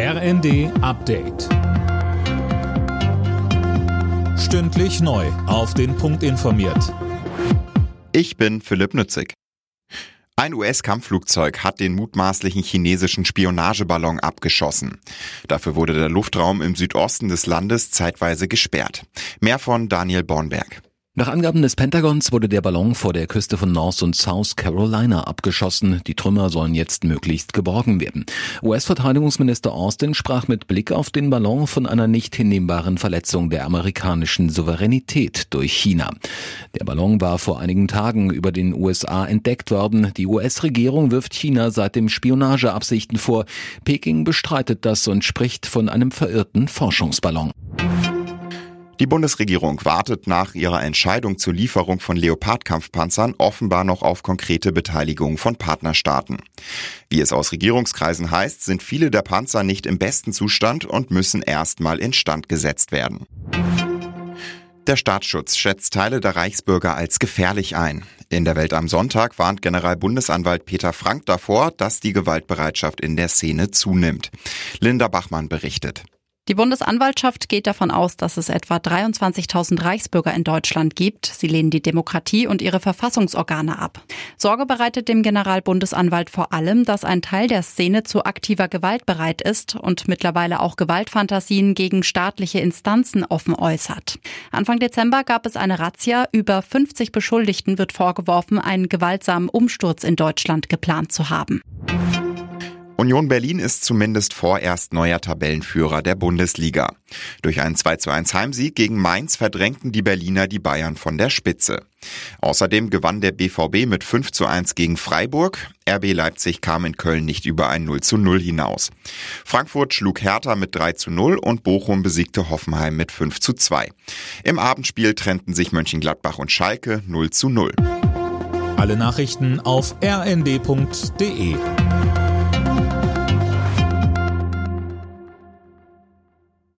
RND Update. Stündlich neu. Auf den Punkt informiert. Ich bin Philipp Nützig. Ein US-Kampfflugzeug hat den mutmaßlichen chinesischen Spionageballon abgeschossen. Dafür wurde der Luftraum im Südosten des Landes zeitweise gesperrt. Mehr von Daniel Bornberg. Nach Angaben des Pentagons wurde der Ballon vor der Küste von North und South Carolina abgeschossen. Die Trümmer sollen jetzt möglichst geborgen werden. US-Verteidigungsminister Austin sprach mit Blick auf den Ballon von einer nicht hinnehmbaren Verletzung der amerikanischen Souveränität durch China. Der Ballon war vor einigen Tagen über den USA entdeckt worden. Die US-Regierung wirft China seitdem Spionageabsichten vor. Peking bestreitet das und spricht von einem verirrten Forschungsballon. Die Bundesregierung wartet nach ihrer Entscheidung zur Lieferung von Leopard-Kampfpanzern offenbar noch auf konkrete Beteiligung von Partnerstaaten. Wie es aus Regierungskreisen heißt, sind viele der Panzer nicht im besten Zustand und müssen erstmal instand gesetzt werden. Der Staatsschutz schätzt Teile der Reichsbürger als gefährlich ein. In der Welt am Sonntag warnt Generalbundesanwalt Peter Frank davor, dass die Gewaltbereitschaft in der Szene zunimmt. Linda Bachmann berichtet. Die Bundesanwaltschaft geht davon aus, dass es etwa 23.000 Reichsbürger in Deutschland gibt. Sie lehnen die Demokratie und ihre Verfassungsorgane ab. Sorge bereitet dem Generalbundesanwalt vor allem, dass ein Teil der Szene zu aktiver Gewalt bereit ist und mittlerweile auch Gewaltfantasien gegen staatliche Instanzen offen äußert. Anfang Dezember gab es eine Razzia. Über 50 Beschuldigten wird vorgeworfen, einen gewaltsamen Umsturz in Deutschland geplant zu haben. Union Berlin ist zumindest vorerst neuer Tabellenführer der Bundesliga. Durch einen 2 zu 1 Heimsieg gegen Mainz verdrängten die Berliner die Bayern von der Spitze. Außerdem gewann der BVB mit 5 zu 1 gegen Freiburg. RB Leipzig kam in Köln nicht über ein 0 zu 0 hinaus. Frankfurt schlug Hertha mit 3 zu 0 und Bochum besiegte Hoffenheim mit 5 zu 2. Im Abendspiel trennten sich Mönchengladbach und Schalke 0 zu 0. Alle Nachrichten auf rnd.de